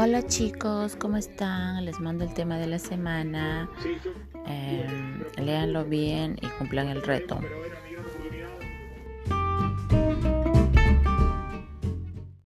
Hola chicos, ¿cómo están? Les mando el tema de la semana. Eh, léanlo bien y cumplan el reto.